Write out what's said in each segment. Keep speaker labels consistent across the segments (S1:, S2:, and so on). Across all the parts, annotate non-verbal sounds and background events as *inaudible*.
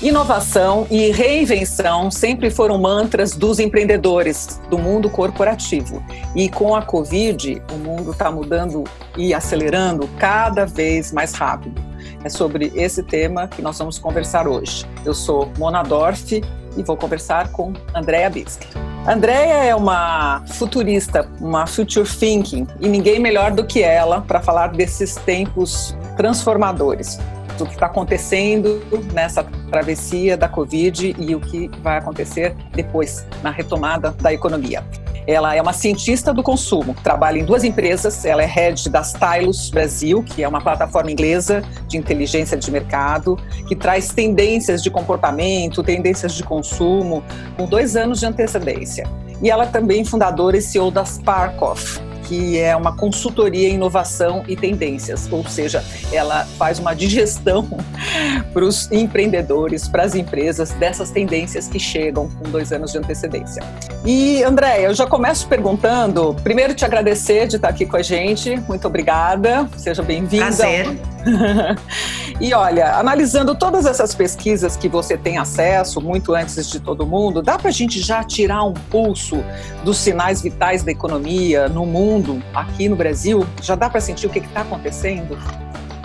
S1: Inovação e reinvenção sempre foram mantras dos empreendedores do mundo corporativo. E com a Covid, o mundo está mudando e acelerando cada vez mais rápido. É sobre esse tema que nós vamos conversar hoje. Eu sou Mona Dorf e vou conversar com Andrea Bisque. Andrea é uma futurista, uma future thinking, e ninguém melhor do que ela para falar desses tempos transformadores do que está acontecendo nessa travessia da Covid e o que vai acontecer depois na retomada da economia. Ela é uma cientista do consumo, trabalha em duas empresas. Ela é head da Stylus Brasil, que é uma plataforma inglesa de inteligência de mercado, que traz tendências de comportamento, tendências de consumo, com dois anos de antecedência. E ela é também fundadora e CEO da Sparkoff, que é uma consultoria em inovação e tendências, ou seja, ela faz uma digestão *laughs* para os empreendedores, para as empresas dessas tendências que chegam com dois anos de antecedência. E Andréia, eu já começo perguntando, primeiro te agradecer de estar aqui com a gente, muito obrigada, seja bem-vinda.
S2: Prazer. *laughs*
S1: e olha, analisando todas essas pesquisas que você tem acesso, muito antes de todo mundo, dá para a gente já tirar um pulso dos sinais vitais da economia no mundo, aqui no Brasil? Já dá para sentir o que está acontecendo?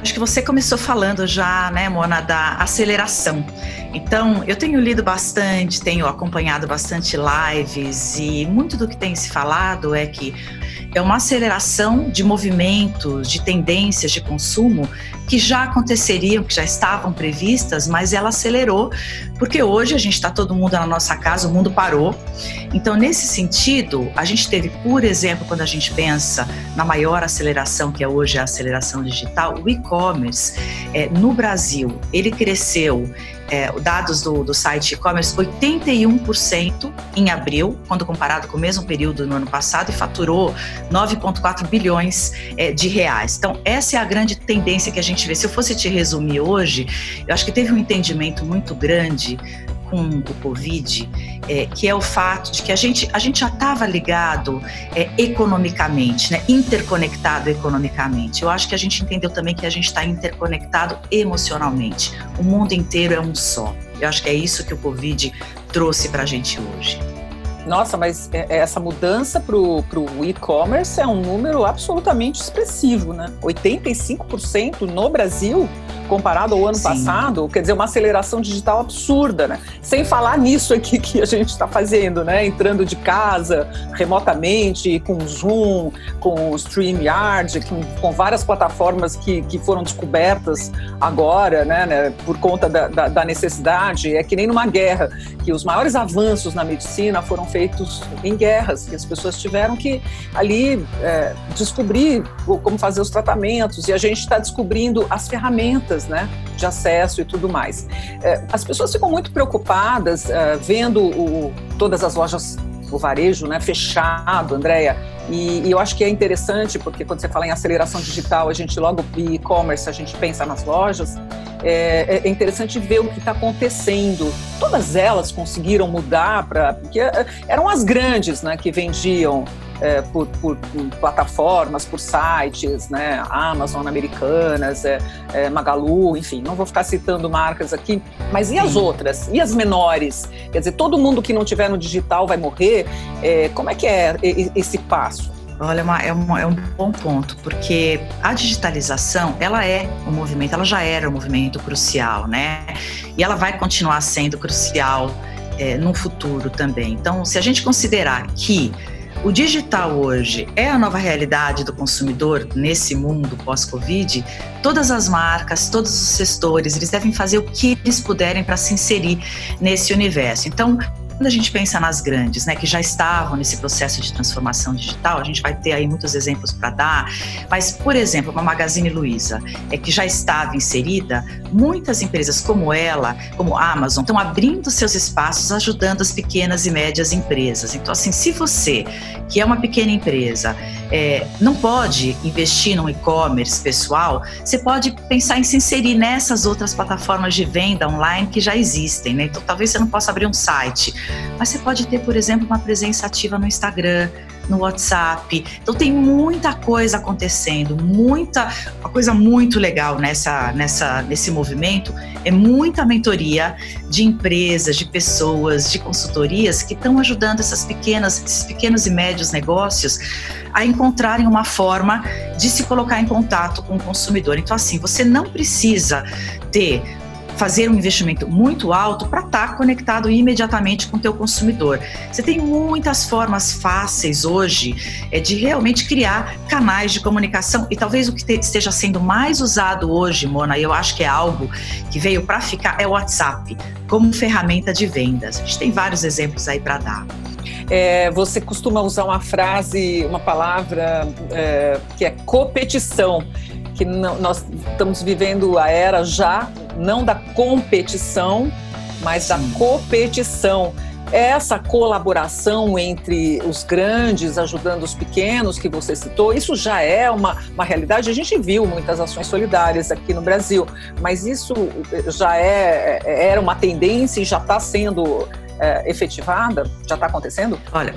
S2: Acho que você começou falando já, né, Mona, da aceleração. Então, eu tenho lido bastante, tenho acompanhado bastante lives e muito do que tem se falado é que é uma aceleração de movimentos, de tendências de consumo que já aconteceriam, que já estavam previstas, mas ela acelerou, porque hoje a gente está todo mundo na nossa casa, o mundo parou. Então, nesse sentido, a gente teve, por exemplo, quando a gente pensa na maior aceleração, que é hoje a aceleração digital, o e-commerce é, no Brasil, ele cresceu é, dados do, do site e-commerce, 81% em abril, quando comparado com o mesmo período no ano passado, e faturou 9,4 bilhões é, de reais. Então, essa é a grande tendência que a gente vê. Se eu fosse te resumir hoje, eu acho que teve um entendimento muito grande com o Covid, é, que é o fato de que a gente, a gente já estava ligado é, economicamente, né, interconectado economicamente. Eu acho que a gente entendeu também que a gente está interconectado emocionalmente. O mundo inteiro é um só. Eu acho que é isso que o Covid trouxe para a gente hoje.
S1: Nossa, mas é, é, essa mudança para o e-commerce é um número absolutamente expressivo, né? 85% no Brasil comparado ao ano Sim. passado, quer dizer, uma aceleração digital absurda, né? Sem falar nisso aqui que a gente está fazendo, né? Entrando de casa, remotamente, com Zoom, com o StreamYard, com, com várias plataformas que, que foram descobertas agora, né? né por conta da, da, da necessidade. É que nem numa guerra, que os maiores avanços na medicina foram feitos em guerras, que as pessoas tiveram que ali é, descobrir como fazer os tratamentos, e a gente está descobrindo as ferramentas né, de acesso e tudo mais. É, as pessoas ficam muito preocupadas uh, vendo o, todas as lojas o varejo né, fechado, Andréia. E, e, eu acho que é interessante, porque quando você fala em aceleração digital, a gente logo e-commerce, a gente pensa nas lojas. É, é interessante ver o que está acontecendo. Todas elas conseguiram mudar para. Porque é, eram as grandes né, que vendiam é, por, por, por, plataformas, por sites, né, Amazon Americanas, é, é, Magalu, enfim, não vou ficar citando marcas aqui, mas e as outras? E as menores? Quer dizer, todo mundo que não tiver no digital vai morrer? É, como é que é esse passo?
S2: Olha, é, uma, é, um, é um bom ponto, porque a digitalização, ela é um movimento, ela já era um movimento crucial, né? E ela vai continuar sendo crucial é, no futuro também. Então, se a gente considerar que o digital hoje é a nova realidade do consumidor nesse mundo pós-Covid. Todas as marcas, todos os setores, eles devem fazer o que eles puderem para se inserir nesse universo. Então, quando a gente pensa nas grandes, né, que já estavam nesse processo de transformação digital, a gente vai ter aí muitos exemplos para dar, mas, por exemplo, uma Magazine Luiza, é, que já estava inserida, muitas empresas como ela, como Amazon, estão abrindo seus espaços, ajudando as pequenas e médias empresas. Então, assim, se você, que é uma pequena empresa, é, não pode investir no e-commerce pessoal, você pode pensar em se inserir nessas outras plataformas de venda online que já existem, né? Então, talvez você não possa abrir um site, mas você pode ter, por exemplo, uma presença ativa no Instagram, no WhatsApp. Então tem muita coisa acontecendo, muita uma coisa muito legal nessa, nessa, nesse movimento é muita mentoria de empresas, de pessoas, de consultorias que estão ajudando essas pequenas, esses pequenos e médios negócios a encontrarem uma forma de se colocar em contato com o consumidor. Então, assim, você não precisa ter fazer um investimento muito alto para estar tá conectado imediatamente com o teu consumidor. Você tem muitas formas fáceis hoje é, de realmente criar canais de comunicação e talvez o que te, esteja sendo mais usado hoje, Mona, eu acho que é algo que veio para ficar, é o WhatsApp como ferramenta de vendas. A gente tem vários exemplos aí para dar.
S1: É, você costuma usar uma frase, uma palavra é, que é competição que nós estamos vivendo a era já não da competição, mas Sim. da competição. Essa colaboração entre os grandes ajudando os pequenos que você citou, isso já é uma, uma realidade. A gente viu muitas ações solidárias aqui no Brasil, mas isso já é, era uma tendência e já está sendo é, efetivada? Já está acontecendo?
S2: Olha,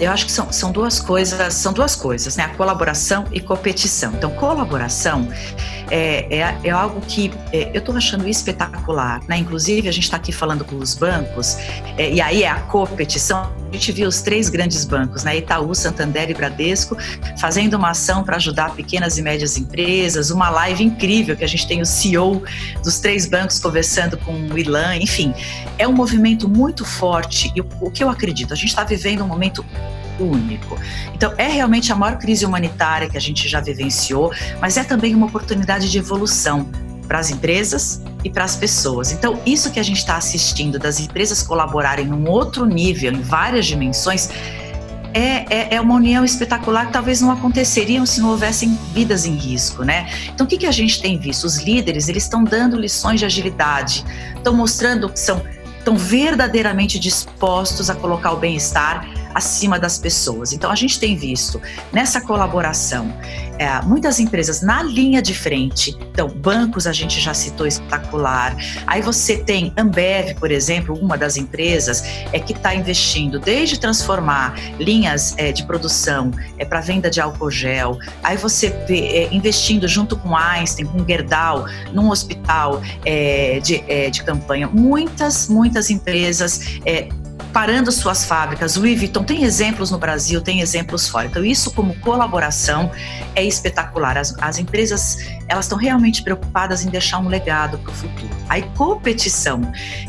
S2: eu acho que são, são duas coisas, são duas coisas, né? A colaboração e competição. Então, colaboração é, é, é algo que é, eu estou achando espetacular, né? Inclusive, a gente está aqui falando com os bancos, é, e aí é a competição. A gente viu os três grandes bancos, né? Itaú, Santander e Bradesco, fazendo uma ação para ajudar pequenas e médias empresas, uma live incrível que a gente tem o CEO dos três bancos conversando com o Ilan, enfim, é um movimento muito forte. E o, o que eu acredito, a gente está vivendo um momento único. Então, é realmente a maior crise humanitária que a gente já vivenciou, mas é também uma oportunidade de evolução para as empresas e para as pessoas. Então, isso que a gente está assistindo, das empresas colaborarem num outro nível, em várias dimensões, é, é, é, uma união espetacular que talvez não aconteceriam se não houvessem vidas em risco, né? Então, o que, que a gente tem visto? Os líderes, eles estão dando lições de agilidade, estão mostrando que são estão verdadeiramente dispostos a colocar o bem-estar acima das pessoas. Então, a gente tem visto nessa colaboração é, muitas empresas na linha de frente. Então, bancos a gente já citou espetacular. Aí você tem Ambev, por exemplo, uma das empresas é que está investindo desde transformar linhas é, de produção é, para venda de álcool gel. Aí você vê é, investindo junto com Einstein, com Gerdau, num hospital é, de, é, de campanha. Muitas, muitas empresas é, parando suas fábricas. O Louis Vuitton tem exemplos no Brasil, tem exemplos fora. Então, isso como colaboração é espetacular. As, as empresas, elas estão realmente preocupadas em deixar um legado para o futuro. A competição,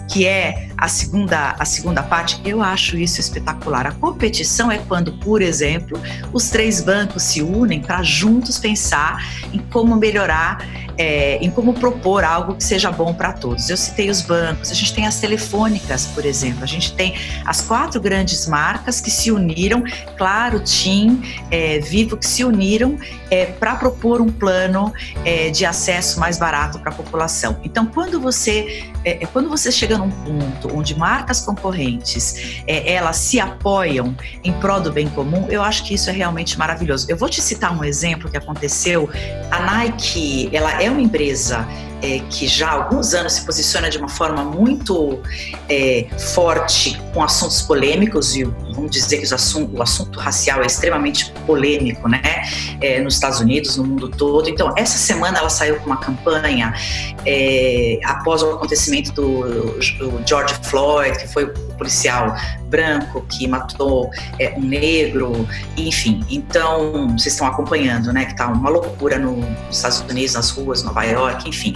S2: que é a segunda, a segunda parte, eu acho isso espetacular. A competição é quando, por exemplo, os três bancos se unem para juntos pensar em como melhorar é, em como propor algo que seja bom para todos. Eu citei os bancos, a gente tem as telefônicas, por exemplo, a gente tem as quatro grandes marcas que se uniram, claro, TIM, é, Vivo, que se uniram é, para propor um plano é, de acesso mais barato para a população. Então, quando você, é, é, quando você chega num ponto onde marcas concorrentes elas se apoiam em prol do bem comum, eu acho que isso é realmente maravilhoso. Eu vou te citar um exemplo que aconteceu. A Nike, ela é uma empresa é, que já há alguns anos se posiciona de uma forma muito é, forte com assuntos polêmicos, e vamos dizer que o assunto, o assunto racial é extremamente polêmico, né? É, nos Estados Unidos, no mundo todo. Então, essa semana ela saiu com uma campanha é, após o acontecimento do, do, George Floyd, que foi policial branco que matou é, um negro, enfim. Então, vocês estão acompanhando, né? Que tá uma loucura no, nos Estados Unidos, nas ruas, Nova York, enfim.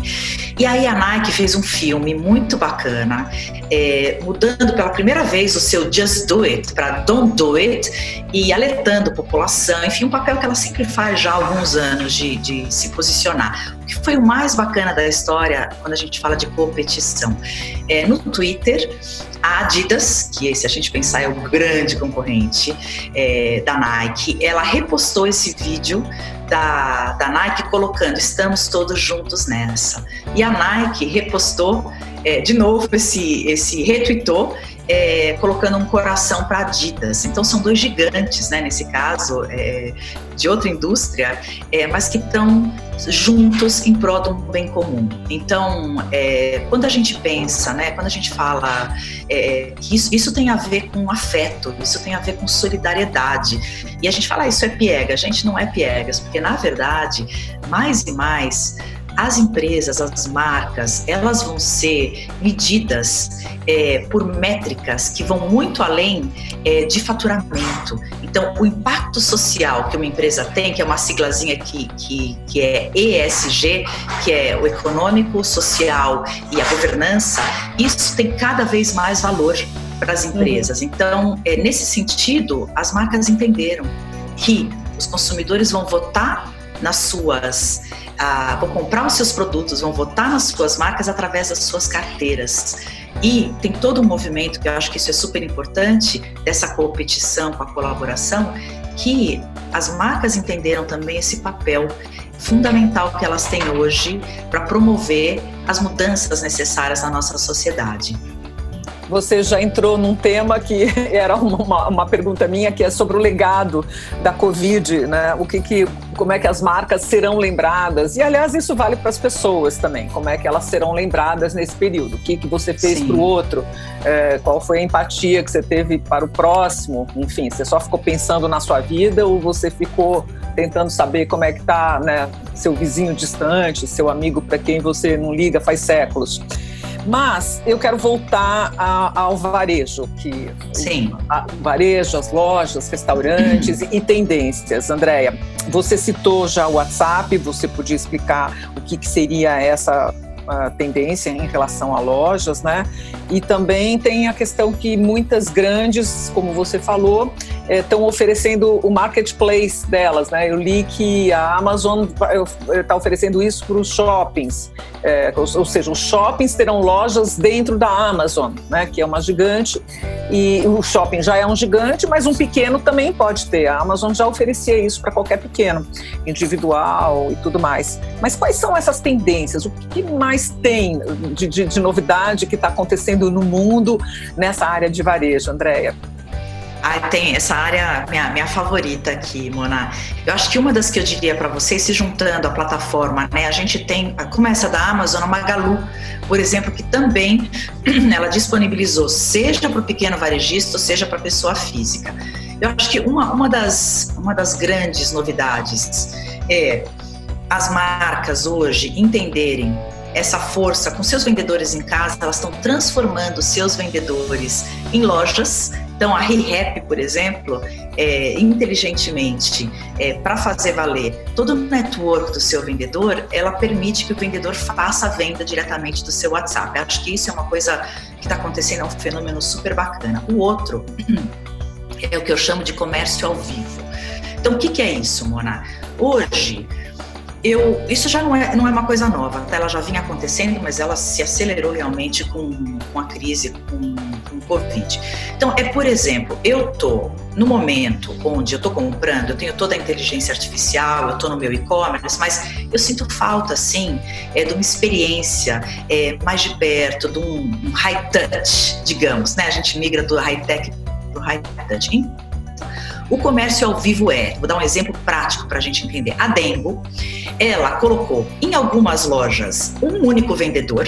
S2: E aí a Nike fez um filme muito bacana, é, mudando pela primeira vez o seu Just Do It para Don't Do It e alertando a população, enfim, um papel que ela sempre faz já há alguns anos de, de se posicionar. Que foi o mais bacana da história quando a gente fala de competição? É, no Twitter, a Adidas, que se a gente pensar é o grande concorrente é, da Nike, ela repostou esse vídeo da, da Nike colocando estamos todos juntos nessa. E a Nike repostou é, de novo esse, esse retweetou é, colocando um coração para Adidas. Então são dois gigantes, né, nesse caso, é, de outra indústria, é, mas que estão juntos em prol de um bem comum. Então, é, quando a gente pensa, né, quando a gente fala é, que isso, isso tem a ver com afeto, isso tem a ver com solidariedade, e a gente fala, ah, isso é piega, a gente não é piegas, porque na verdade, mais e mais, as empresas, as marcas, elas vão ser medidas é, por métricas que vão muito além é, de faturamento. Então, o impacto social que uma empresa tem, que é uma siglazinha que, que, que é ESG, que é o econômico, social e a governança, isso tem cada vez mais valor para as empresas. Uhum. Então, é, nesse sentido, as marcas entenderam que os consumidores vão votar nas suas ah, vão comprar os seus produtos, vão votar nas suas marcas através das suas carteiras. E tem todo um movimento que eu acho que isso é super importante dessa competição com a colaboração, que as marcas entenderam também esse papel fundamental que elas têm hoje para promover as mudanças necessárias na nossa sociedade
S1: você já entrou num tema que *laughs* era uma, uma, pergunta minha, que é sobre o legado da Covid, né? O que, que, como é que as marcas serão lembradas? E, aliás, isso vale para as pessoas também, como é que elas serão lembradas nesse período? O que, que você fez para o outro? É, qual foi a empatia que você teve para o próximo? Enfim, você só ficou pensando na sua vida ou você ficou tentando saber como é que está né, seu vizinho distante, seu amigo para quem você não liga faz séculos? Mas eu quero voltar a, ao varejo, que
S2: Sim.
S1: O varejo, as lojas, restaurantes e tendências. Andréia, você citou já o WhatsApp, você podia explicar o que, que seria essa tendência em relação a lojas, né? E também tem a questão que muitas grandes, como você falou, estão oferecendo o marketplace delas, né? Eu li que a Amazon está oferecendo isso para os shoppings, é, ou, ou, seja, os shoppings terão lojas dentro da Amazon, né? Que é uma gigante e o shopping já é um gigante, mas um pequeno também pode ter. A Amazon já oferecia isso para qualquer pequeno, individual e tudo mais. Mas quais são essas tendências? O que mais tem de, de, de novidade que está acontecendo no mundo nessa área de varejo, Andréia?
S2: Ah, tem essa área, minha, minha favorita aqui, Mona. Eu acho que uma das que eu diria para vocês, se juntando à plataforma, né? A gente tem, começa da Amazon, a Magalu, por exemplo, que também *clears throat* ela disponibilizou, seja para o pequeno varejista, seja para a pessoa física. Eu acho que uma, uma, das, uma das grandes novidades é as marcas hoje entenderem essa força com seus vendedores em casa, elas estão transformando seus vendedores em lojas então, a ReHap, por exemplo, é, inteligentemente, é, para fazer valer todo o network do seu vendedor, ela permite que o vendedor faça a venda diretamente do seu WhatsApp. Acho que isso é uma coisa que está acontecendo, é um fenômeno super bacana. O outro *clears throat* é o que eu chamo de comércio ao vivo. Então, o que, que é isso, Mona? Hoje, eu, isso já não é, não é uma coisa nova, tá? ela já vinha acontecendo, mas ela se acelerou realmente com, com a crise, com, com o Covid. Então, é por exemplo, eu tô no momento onde eu estou comprando, eu tenho toda a inteligência artificial, eu estou no meu e-commerce, mas eu sinto falta, sim, é, de uma experiência é, mais de perto, de um, um high touch, digamos, né? A gente migra do high tech para o high touch. O comércio ao vivo é, vou dar um exemplo prático para a gente entender. A Dengo, ela colocou em algumas lojas um único vendedor.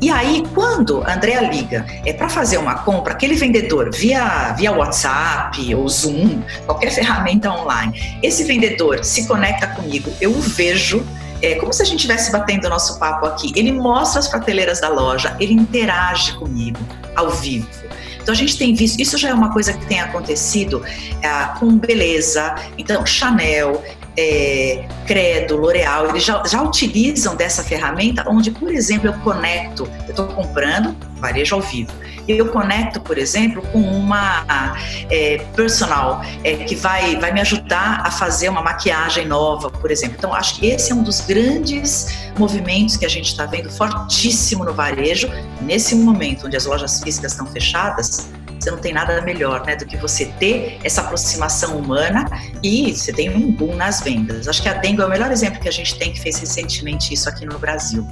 S2: E aí, quando a Andrea liga é para fazer uma compra, aquele vendedor via, via WhatsApp ou Zoom, qualquer *laughs* ferramenta online, esse vendedor se conecta comigo, eu o vejo é como se a gente estivesse batendo o nosso papo aqui. Ele mostra as prateleiras da loja, ele interage comigo ao vivo. Então a gente tem visto, isso já é uma coisa que tem acontecido é, com beleza, então Chanel, é, Credo, L'Oreal, eles já, já utilizam dessa ferramenta onde, por exemplo, eu conecto, eu estou comprando varejo ao vivo, eu conecto, por exemplo, com uma é, personal é, que vai, vai me ajudar a fazer uma maquiagem nova, por exemplo. Então, acho que esse é um dos grandes movimentos que a gente está vendo fortíssimo no varejo, nesse momento onde as lojas físicas estão fechadas, você não tem nada melhor né, do que você ter essa aproximação humana e você tem um boom nas vendas. Acho que a Dengue é o melhor exemplo que a gente tem que fez recentemente isso aqui no Brasil.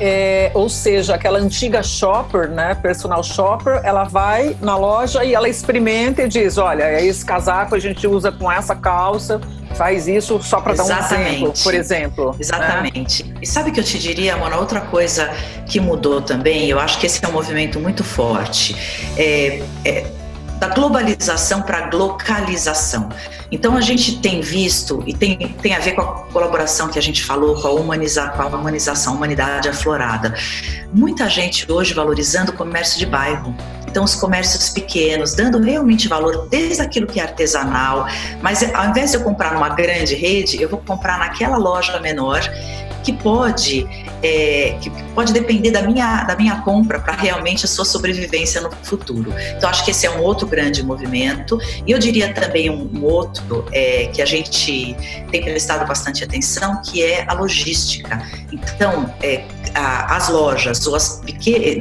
S1: É, ou seja, aquela antiga shopper, né, personal shopper, ela vai na loja e ela experimenta e diz, olha, esse casaco a gente usa com essa calça, faz isso só para dar um exemplo, por exemplo. Né?
S2: Exatamente. Né? E sabe que eu te diria, Mona, outra coisa que mudou também, eu acho que esse é um movimento muito forte, é, é da globalização para localização. Então a gente tem visto, e tem, tem a ver com a colaboração que a gente falou, com a, humaniza, com a humanização, a humanidade aflorada. Muita gente hoje valorizando o comércio de bairro. Então, os comércios pequenos, dando realmente valor desde aquilo que é artesanal, mas ao invés de eu comprar numa grande rede, eu vou comprar naquela loja menor que pode, é, que pode depender da minha, da minha compra para realmente a sua sobrevivência no futuro. Então, acho que esse é um outro grande movimento. E eu diria também um, um outro é, que a gente tem prestado bastante atenção, que é a logística. Então, é, a, as lojas, ou as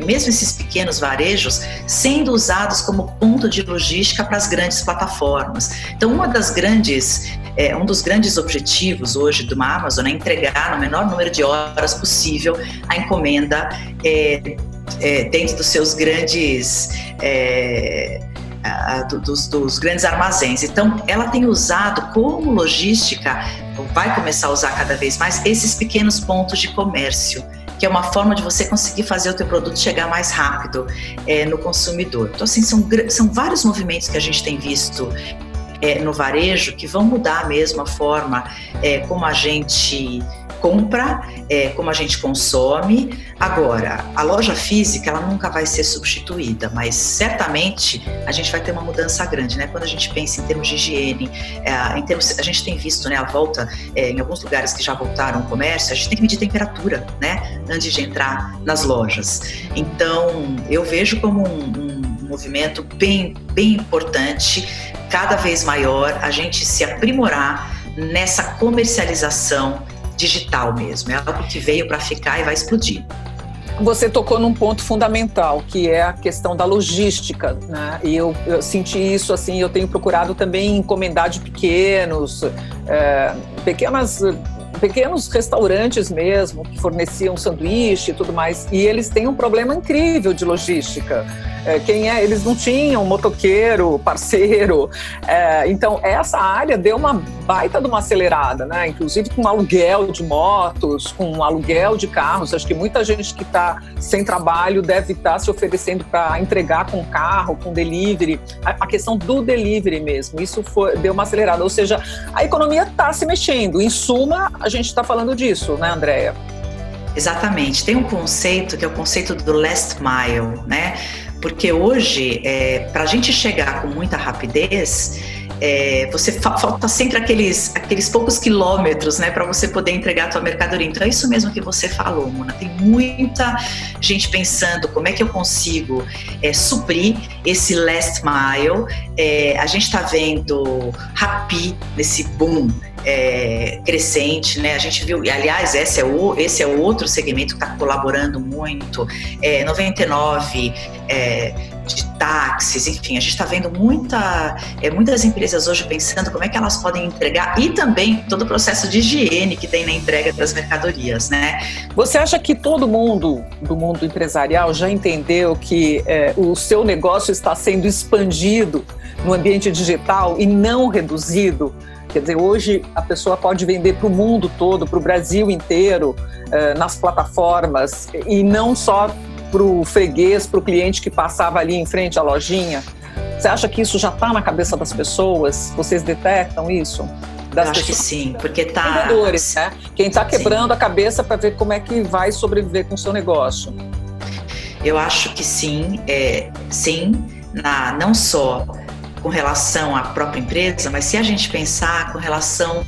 S2: mesmo esses pequenos varejos, sendo usados como ponto de logística para as grandes plataformas. Então, uma das grandes é, um dos grandes objetivos hoje de uma Amazon é entregar no menor número de horas possível a encomenda é, é, dentro dos seus grandes é, dos, dos, grandes armazéns. Então, ela tem usado como logística, vai começar a usar cada vez mais, esses pequenos pontos de comércio, que é uma forma de você conseguir fazer o teu produto chegar mais rápido é, no consumidor. Então, assim, são, são vários movimentos que a gente tem visto é, no varejo que vão mudar mesmo a forma é, como a gente compra, é, como a gente consome. Agora, a loja física ela nunca vai ser substituída, mas certamente a gente vai ter uma mudança grande, né? Quando a gente pensa em termos de higiene, é, em termos, a gente tem visto, né, a volta é, em alguns lugares que já voltaram ao comércio, a gente tem que medir temperatura, né, antes de entrar nas lojas. Então, eu vejo como um, um movimento bem, bem importante cada vez maior a gente se aprimorar nessa comercialização digital mesmo. É algo que veio para ficar e vai explodir.
S1: Você tocou num ponto fundamental, que é a questão da logística, né? E eu, eu senti isso assim, eu tenho procurado também encomendar de pequenos, é, pequenas pequenos restaurantes mesmo que forneciam sanduíche e tudo mais, e eles têm um problema incrível de logística. É, quem é? Eles não tinham motoqueiro, parceiro. É, então essa área deu uma baita de uma acelerada, né? Inclusive com aluguel de motos, com aluguel de carros. Acho que muita gente que está sem trabalho deve estar tá se oferecendo para entregar com carro, com delivery. A, a, questão do delivery mesmo, isso foi, deu uma acelerada. Ou seja, a economia está se mexendo. Em suma, a gente está falando disso, né, Andréia?
S2: Exatamente. Tem um conceito que é o conceito do last mile, né? Porque hoje, é, para a gente chegar com muita rapidez, é, você fa falta sempre aqueles, aqueles poucos quilômetros, né, para você poder entregar a tua mercadoria. Então é isso mesmo que você falou, Mona. Tem muita gente pensando como é que eu consigo é, suprir esse last mile. É, a gente está vendo Rappi nesse boom é, crescente, né? A gente viu, e aliás, esse é o, esse é outro segmento que está colaborando muito. É, 99 é, de táxis, enfim, a gente está vendo muita, é, muitas empresas hoje pensando como é que elas podem entregar e também todo o processo de higiene que tem na entrega das mercadorias, né?
S1: Você acha que todo mundo do mundo empresarial já entendeu que é, o seu negócio está sendo expandido no ambiente digital e não reduzido? Quer dizer, hoje a pessoa pode vender para o mundo todo, para o Brasil inteiro, eh, nas plataformas, e não só para o freguês, para o cliente que passava ali em frente à lojinha. Você acha que isso já está na cabeça das pessoas? Vocês detectam isso?
S2: Das acho que sim, porque tá.
S1: Vendedores, né? Quem está quebrando sim. a cabeça para ver como é que vai sobreviver com o seu negócio.
S2: Eu acho que sim, é, sim, na, não só com relação à própria empresa, mas se a gente pensar com relação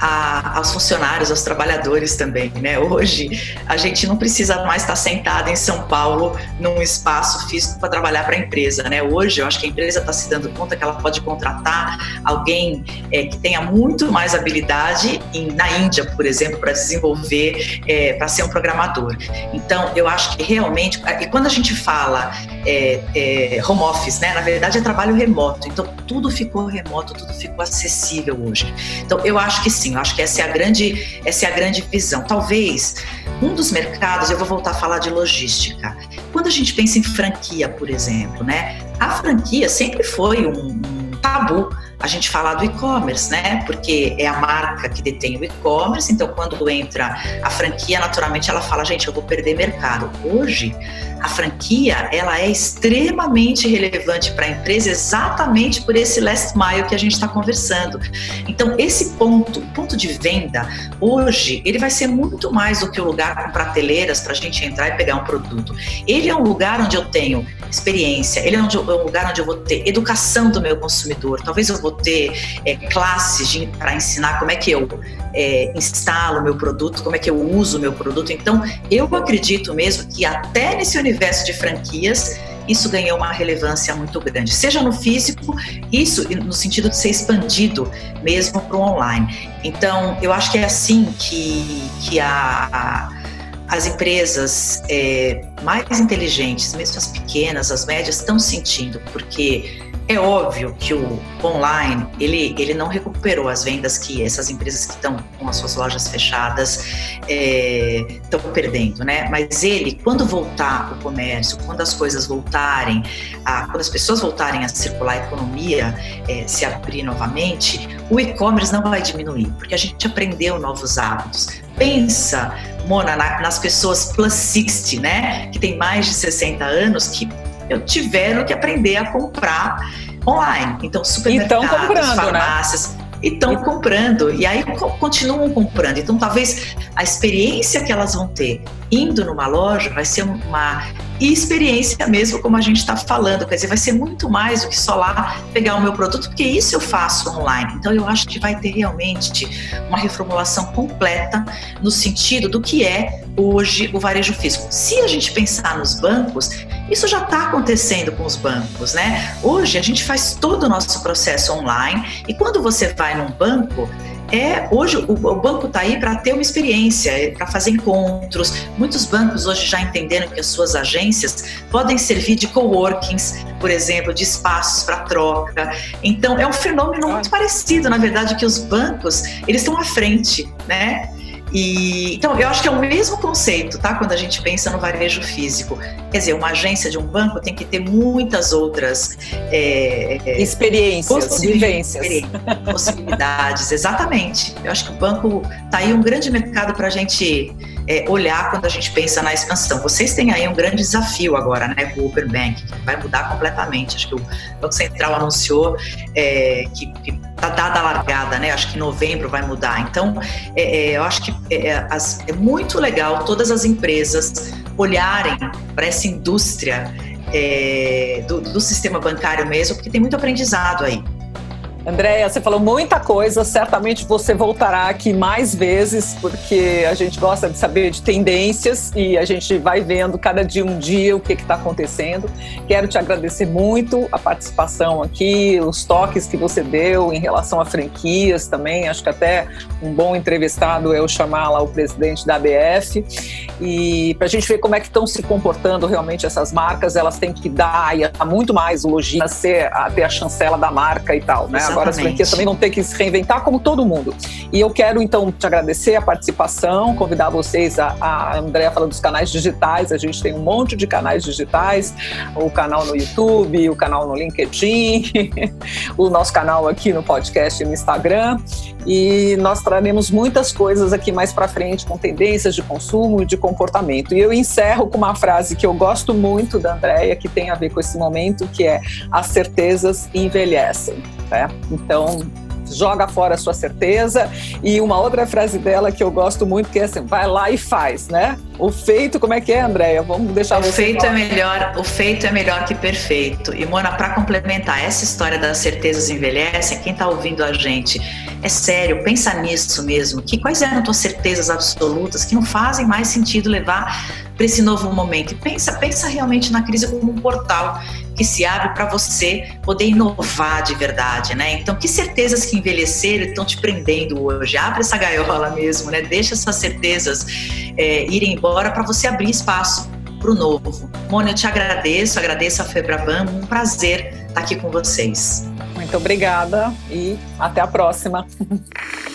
S2: a, aos funcionários, aos trabalhadores também, né? Hoje a gente não precisa mais estar sentado em São Paulo num espaço físico para trabalhar para a empresa, né? Hoje eu acho que a empresa está se dando conta que ela pode contratar alguém é, que tenha muito mais habilidade em, na Índia, por exemplo, para desenvolver, é, para ser um programador. Então eu acho que realmente, e quando a gente fala é, é, home office, né? Na verdade é trabalho remoto. Então tudo ficou remoto, tudo ficou acessível hoje. Então eu acho que sim, eu acho que essa é a grande, essa é a grande visão. Talvez Um dos mercados, eu vou voltar a falar de logística. Quando a gente pensa em franquia, por exemplo, né? A franquia sempre foi um, um tabu a gente falar do e-commerce, né? Porque é a marca que detém o e-commerce, então quando entra a franquia, naturalmente ela fala, gente, eu vou perder mercado. Hoje, a franquia, ela é extremamente relevante para a empresa exatamente por esse last mile que a gente está conversando. Então, esse ponto, ponto de venda, hoje, ele vai ser muito mais do que o lugar com prateleiras para a gente entrar e pegar um produto. Ele é um lugar onde eu tenho experiência, ele é um lugar onde eu vou ter educação do meu consumidor, talvez eu vou ter é, classes para ensinar como é que eu é, instalo meu produto, como é que eu uso o meu produto. Então, eu acredito mesmo que até nesse universo de franquias, isso ganhou uma relevância muito grande, seja no físico, isso no sentido de ser expandido mesmo para o online. Então, eu acho que é assim que, que a as empresas é, mais inteligentes, mesmo as pequenas, as médias, estão sentindo, porque é óbvio que o online ele, ele não recuperou as vendas que essas empresas que estão com as suas lojas fechadas estão é, perdendo, né? Mas ele, quando voltar o comércio, quando as coisas voltarem, a, quando as pessoas voltarem a circular a economia, é, se abrir novamente, o e-commerce não vai diminuir, porque a gente aprendeu novos hábitos. Pensa, Mona, na, nas pessoas plus 60, né? Que tem mais de 60 anos, que eu tiveram que aprender a comprar online. Então, supermercados, então, comprando, né? farmácias, né? estão comprando e aí continuam comprando. Então, talvez a experiência que elas vão ter indo numa loja vai ser uma experiência mesmo, como a gente está falando. Quer dizer, vai ser muito mais do que só lá pegar o meu produto, porque isso eu faço online. Então, eu acho que vai ter realmente uma reformulação completa no sentido do que é hoje o varejo físico. Se a gente pensar nos bancos, isso já está acontecendo com os bancos, né? Hoje a gente faz todo o nosso processo online e quando você vai num banco, é hoje o, o banco está aí para ter uma experiência, é para fazer encontros. Muitos bancos hoje já entenderam que as suas agências podem servir de coworkings, por exemplo, de espaços para troca. Então é um fenômeno muito parecido, na verdade, que os bancos eles estão à frente, né? E, então, eu acho que é o mesmo conceito, tá? Quando a gente pensa no varejo físico. Quer dizer, uma agência de um banco tem que ter muitas outras
S1: é, é experiências, vivências. *laughs*
S2: Possibilidades, exatamente. Eu acho que o banco tá aí um grande mercado para a gente é, olhar quando a gente pensa na expansão. Vocês têm aí um grande desafio agora, né, com o Open Bank, que vai mudar completamente. Acho que o Banco Central anunciou é, que, que tá dada a largada, né? Acho que em novembro vai mudar. Então, é, é eu acho que é, é, as, é, muito legal todas as empresas olharem para essa indústria é, do, do sistema bancário mesmo, porque tem muito aprendizado aí.
S1: Andréia, você falou muita coisa, certamente você voltará aqui mais vezes, porque a gente gosta de saber de tendências e a gente vai vendo cada dia um dia o que está acontecendo. Quero te agradecer muito a participação aqui, os toques que você deu em relação a franquias também. Acho que até um bom entrevistado é eu chamar lá o presidente da ABF. E para a gente ver como é que estão se comportando realmente essas marcas, elas têm que dar e muito mais o logística, ser, a ter a chancela da marca e tal, né? Agora as franquias também vão ter que se reinventar como todo mundo. E eu quero então te agradecer a participação, convidar vocês a, a Andréa fala dos canais digitais, a gente tem um monte de canais digitais, o canal no YouTube, o canal no LinkedIn, *laughs* o nosso canal aqui no podcast e no Instagram. E nós traremos muitas coisas aqui mais para frente com tendências de consumo e de comportamento. E eu encerro com uma frase que eu gosto muito da Andréia, que tem a ver com esse momento, que é as certezas envelhecem. Né? Então, joga fora a sua certeza. E uma outra frase dela que eu gosto muito, que é assim, vai lá e faz, né? O feito, como é que é, Andréia? Vamos deixar
S2: o feito falar. é melhor, o feito é melhor que perfeito. E Mona, para complementar essa história das certezas envelhecem, quem está ouvindo a gente, é sério, pensa nisso mesmo. Que quais eram tuas certezas absolutas que não fazem mais sentido levar para esse novo momento? Pensa, pensa realmente na crise como um portal que se abre para você poder inovar de verdade, né? Então, que certezas que envelheceram estão te prendendo hoje? Abre essa gaiola mesmo, né? Deixa essas certezas é, irem embora para você abrir espaço para o novo. Mônica, eu te agradeço, agradeço a Febraban, um prazer estar aqui com vocês.
S1: Muito obrigada e até a próxima. *laughs*